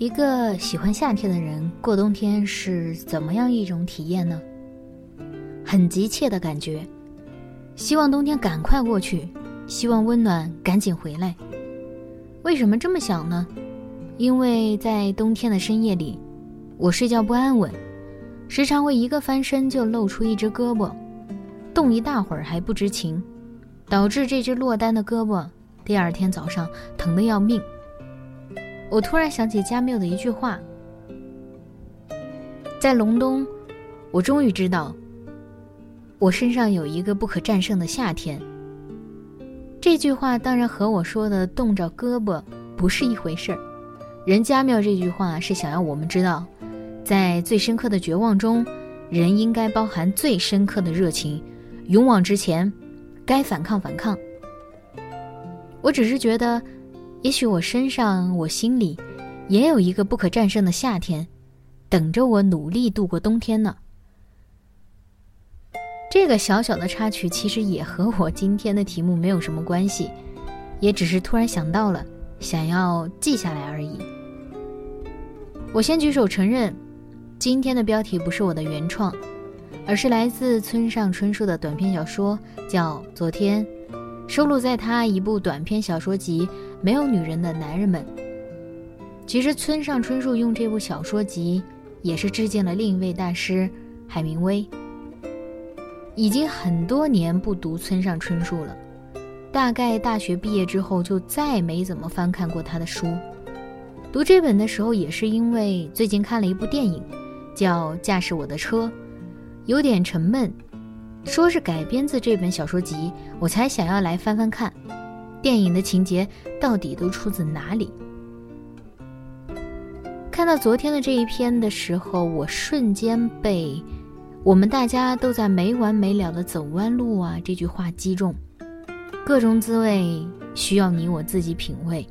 一个喜欢夏天的人过冬天是怎么样一种体验呢？很急切的感觉，希望冬天赶快过去，希望温暖赶紧回来。为什么这么想呢？因为在冬天的深夜里，我睡觉不安稳，时常会一个翻身就露出一只胳膊，冻一大会儿还不知情，导致这只落单的胳膊第二天早上疼得要命。我突然想起加缪的一句话：“在隆冬，我终于知道，我身上有一个不可战胜的夏天。”这句话当然和我说的冻着胳膊不是一回事儿。人加缪这句话是想要我们知道，在最深刻的绝望中，人应该包含最深刻的热情，勇往直前，该反抗反抗。我只是觉得。也许我身上、我心里，也有一个不可战胜的夏天，等着我努力度过冬天呢。这个小小的插曲其实也和我今天的题目没有什么关系，也只是突然想到了，想要记下来而已。我先举手承认，今天的标题不是我的原创，而是来自村上春树的短篇小说，叫《昨天》，收录在他一部短篇小说集。没有女人的男人们。其实村上春树用这部小说集，也是致敬了另一位大师海明威。已经很多年不读村上春树了，大概大学毕业之后就再没怎么翻看过他的书。读这本的时候，也是因为最近看了一部电影，叫《驾驶我的车》，有点沉闷，说是改编自这本小说集，我才想要来翻翻看。电影的情节到底都出自哪里？看到昨天的这一篇的时候，我瞬间被“我们大家都在没完没了的走弯路啊”这句话击中。各种滋味需要你我自己品味。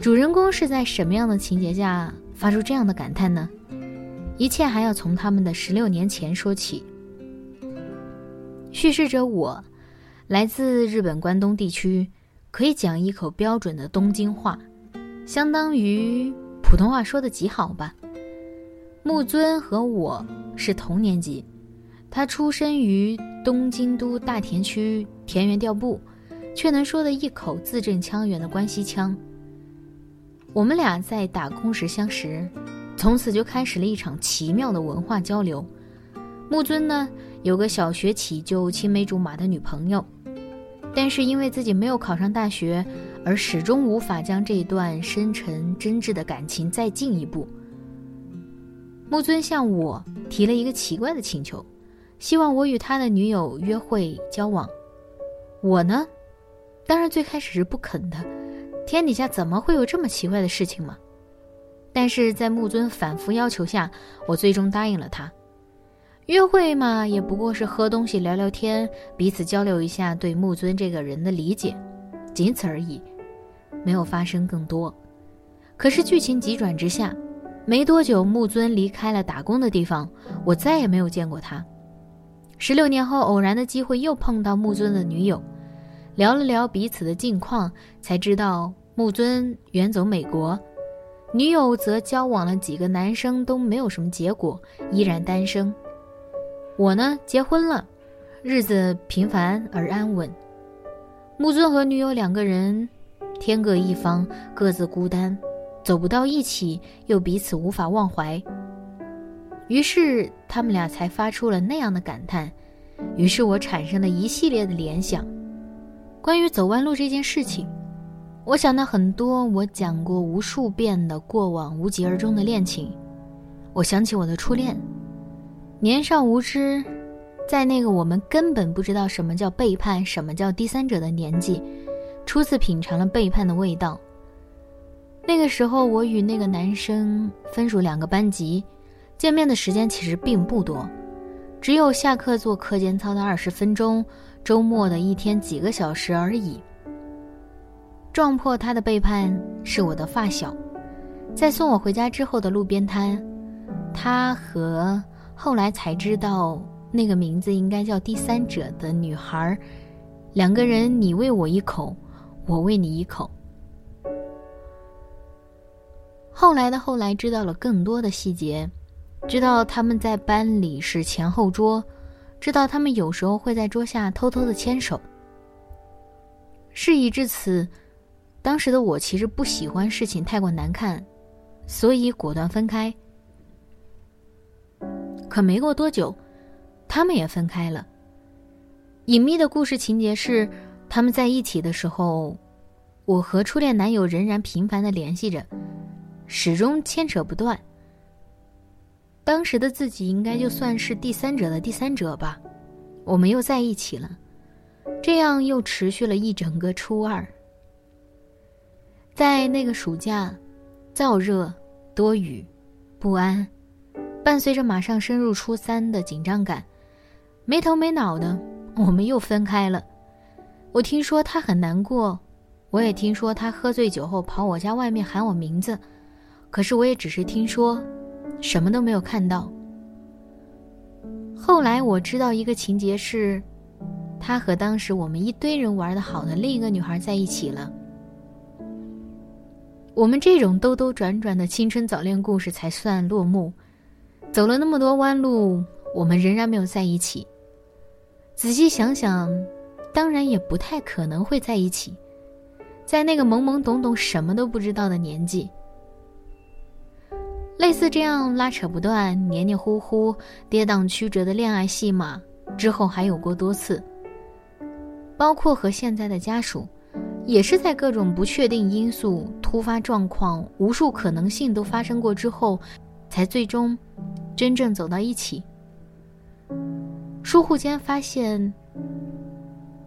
主人公是在什么样的情节下发出这样的感叹呢？一切还要从他们的十六年前说起。叙事者我。来自日本关东地区，可以讲一口标准的东京话，相当于普通话说的极好吧。木尊和我是同年级，他出身于东京都大田区田园调布，却能说的一口字正腔圆的关西腔。我们俩在打工时相识，从此就开始了一场奇妙的文化交流。木尊呢，有个小学起就青梅竹马的女朋友。但是因为自己没有考上大学，而始终无法将这一段深沉真挚的感情再进一步。木尊向我提了一个奇怪的请求，希望我与他的女友约会交往。我呢，当然最开始是不肯的。天底下怎么会有这么奇怪的事情嘛？但是在木尊反复要求下，我最终答应了他。约会嘛，也不过是喝东西、聊聊天，彼此交流一下对木尊这个人的理解，仅此而已，没有发生更多。可是剧情急转直下，没多久，木尊离开了打工的地方，我再也没有见过他。十六年后，偶然的机会又碰到木尊的女友，聊了聊彼此的近况，才知道木尊远走美国，女友则交往了几个男生都没有什么结果，依然单身。我呢，结婚了，日子平凡而安稳。木尊和女友两个人，天各一方，各自孤单，走不到一起，又彼此无法忘怀。于是他们俩才发出了那样的感叹。于是我产生了一系列的联想，关于走弯路这件事情。我想到很多我讲过无数遍的过往无疾而终的恋情，我想起我的初恋，年少无知，在那个我们根本不知道什么叫背叛、什么叫第三者的年纪，初次品尝了背叛的味道。那个时候，我与那个男生分属两个班级，见面的时间其实并不多，只有下课做课间操的二十分钟，周末的一天几个小时而已。撞破他的背叛是我的发小，在送我回家之后的路边摊，他和后来才知道那个名字应该叫第三者的女孩，两个人你喂我一口，我喂你一口。后来的后来知道了更多的细节，知道他们在班里是前后桌，知道他们有时候会在桌下偷偷的牵手。事已至此。当时的我其实不喜欢事情太过难看，所以果断分开。可没过多久，他们也分开了。隐秘的故事情节是，他们在一起的时候，我和初恋男友仍然频繁的联系着，始终牵扯不断。当时的自己应该就算是第三者的第三者吧，我们又在一起了，这样又持续了一整个初二。在那个暑假，燥热、多雨、不安，伴随着马上升入初三的紧张感，没头没脑的，我们又分开了。我听说他很难过，我也听说他喝醉酒后跑我家外面喊我名字，可是我也只是听说，什么都没有看到。后来我知道一个情节是，他和当时我们一堆人玩的好的另一个女孩在一起了。我们这种兜兜转转的青春早恋故事才算落幕，走了那么多弯路，我们仍然没有在一起。仔细想想，当然也不太可能会在一起，在那个懵懵懂懂、什么都不知道的年纪。类似这样拉扯不断、黏黏糊糊、跌宕曲折的恋爱戏码，之后还有过多次，包括和现在的家属。也是在各种不确定因素、突发状况、无数可能性都发生过之后，才最终真正走到一起。疏忽间发现，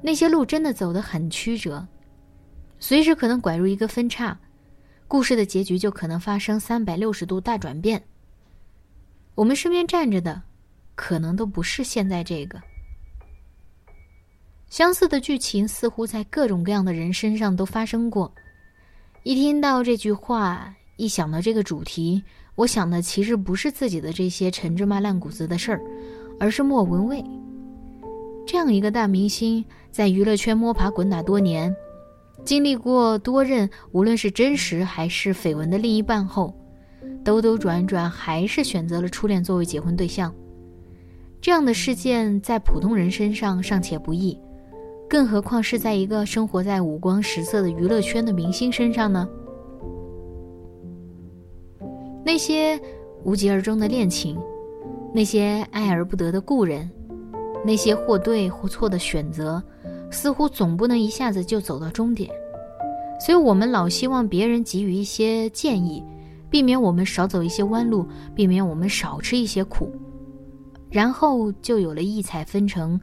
那些路真的走得很曲折，随时可能拐入一个分叉，故事的结局就可能发生三百六十度大转变。我们身边站着的，可能都不是现在这个。相似的剧情似乎在各种各样的人身上都发生过。一听到这句话，一想到这个主题，我想的其实不是自己的这些陈芝麻烂谷子的事儿，而是莫文蔚。这样一个大明星，在娱乐圈摸爬滚打多年，经历过多任无论是真实还是绯闻的另一半后，兜兜转转还是选择了初恋作为结婚对象。这样的事件在普通人身上尚且不易。更何况是在一个生活在五光十色的娱乐圈的明星身上呢？那些无疾而终的恋情，那些爱而不得的故人，那些或对或错的选择，似乎总不能一下子就走到终点。所以我们老希望别人给予一些建议，避免我们少走一些弯路，避免我们少吃一些苦，然后就有了异彩纷呈。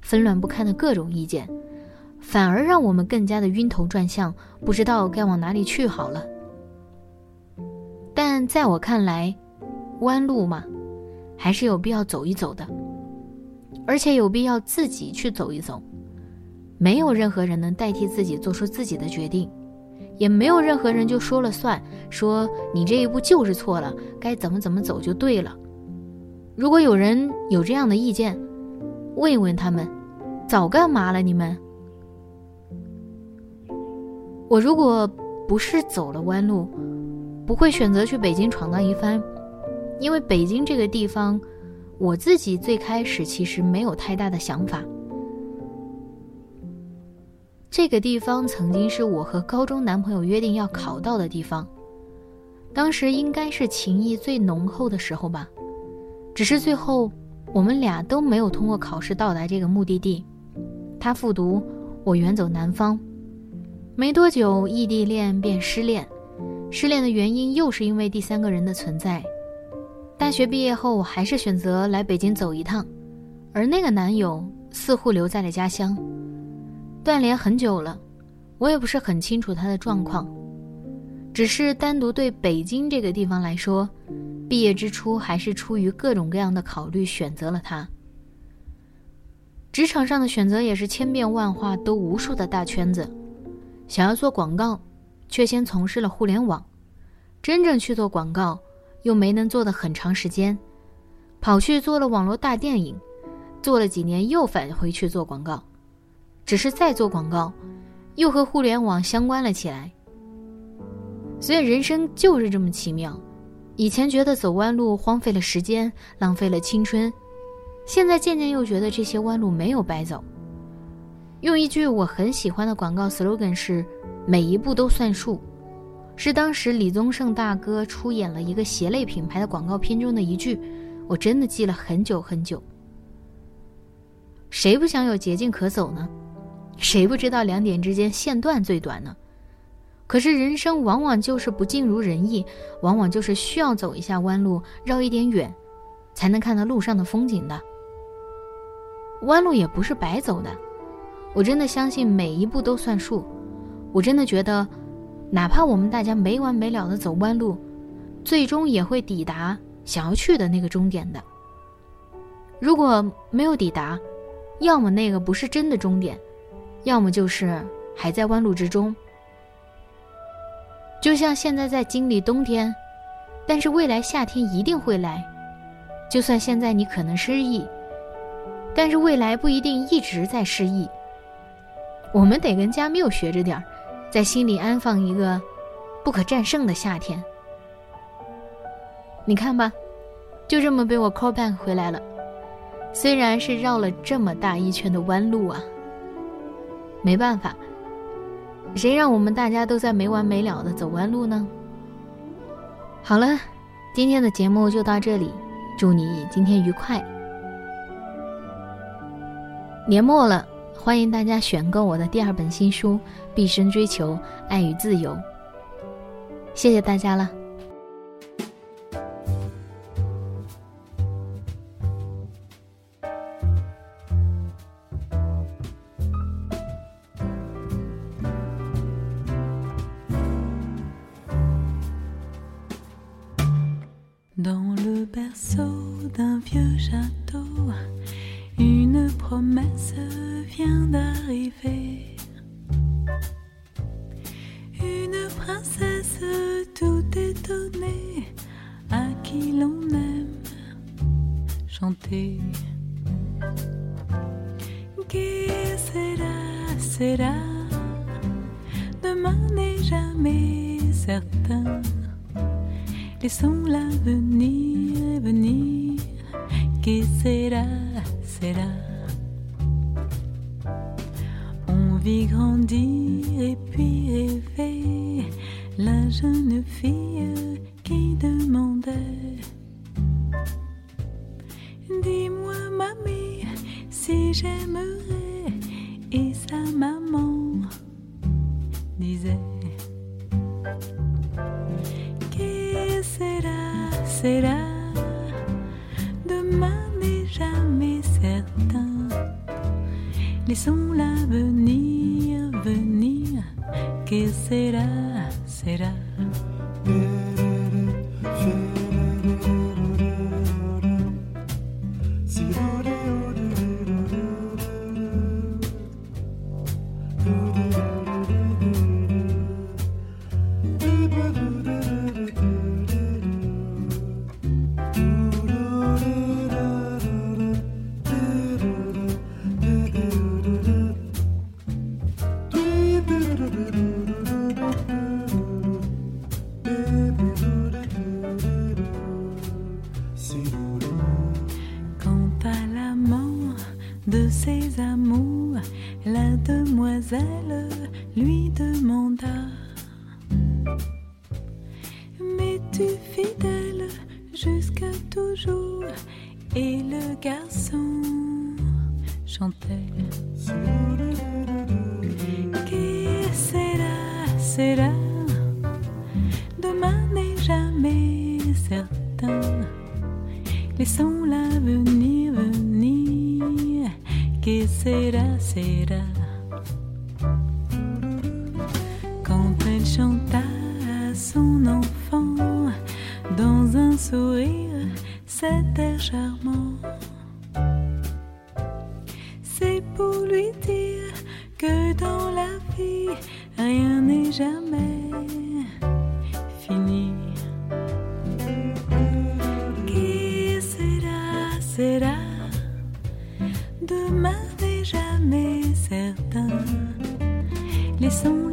纷乱不堪的各种意见，反而让我们更加的晕头转向，不知道该往哪里去好了。但在我看来，弯路嘛，还是有必要走一走的，而且有必要自己去走一走。没有任何人能代替自己做出自己的决定，也没有任何人就说了算，说你这一步就是错了，该怎么怎么走就对了。如果有人有这样的意见，问一问他们，早干嘛了？你们？我如果不是走了弯路，不会选择去北京闯荡一番，因为北京这个地方，我自己最开始其实没有太大的想法。这个地方曾经是我和高中男朋友约定要考到的地方，当时应该是情谊最浓厚的时候吧，只是最后。我们俩都没有通过考试到达这个目的地，他复读，我远走南方。没多久，异地恋便失恋，失恋的原因又是因为第三个人的存在。大学毕业后，我还是选择来北京走一趟，而那个男友似乎留在了家乡。断联很久了，我也不是很清楚他的状况，只是单独对北京这个地方来说，毕业之初还是出于各种各样的考虑选择了他。职场上的选择也是千变万化，都无数的大圈子。想要做广告，却先从事了互联网，真正去做广告。又没能做的很长时间，跑去做了网络大电影，做了几年又返回去做广告，只是再做广告，又和互联网相关了起来。所以人生就是这么奇妙，以前觉得走弯路荒废了时间，浪费了青春，现在渐渐又觉得这些弯路没有白走。用一句我很喜欢的广告 slogan 是：每一步都算数。是当时李宗盛大哥出演了一个鞋类品牌的广告片中的一句，我真的记了很久很久。谁不想有捷径可走呢？谁不知道两点之间线段最短呢？可是人生往往就是不尽如人意，往往就是需要走一下弯路，绕一点远，才能看到路上的风景的。弯路也不是白走的，我真的相信每一步都算数，我真的觉得。哪怕我们大家没完没了的走弯路，最终也会抵达想要去的那个终点的。如果没有抵达，要么那个不是真的终点，要么就是还在弯路之中。就像现在在经历冬天，但是未来夏天一定会来。就算现在你可能失意，但是未来不一定一直在失意。我们得跟加缪学着点儿。在心里安放一个不可战胜的夏天。你看吧，就这么被我 call back 回来了，虽然是绕了这么大一圈的弯路啊。没办法，谁让我们大家都在没完没了的走弯路呢？好了，今天的节目就到这里，祝你今天愉快。年末了。欢迎大家选购我的第二本新书《毕生追求爱与自由》。谢谢大家了。Vient d'arriver. Une princesse tout étonnée à qui l'on aime chanter. Qui sera, sera, demain n'est jamais certain. Laissons l'avenir venir, qui sera, sera? Vie grandir et puis rêver. La jeune fille qui demandait que será, será. Demain n'est jamais certain. Laissons l'avenir venir. Que sera, sera. fini. Qui sera, sera, demain n'est jamais certain. Laissons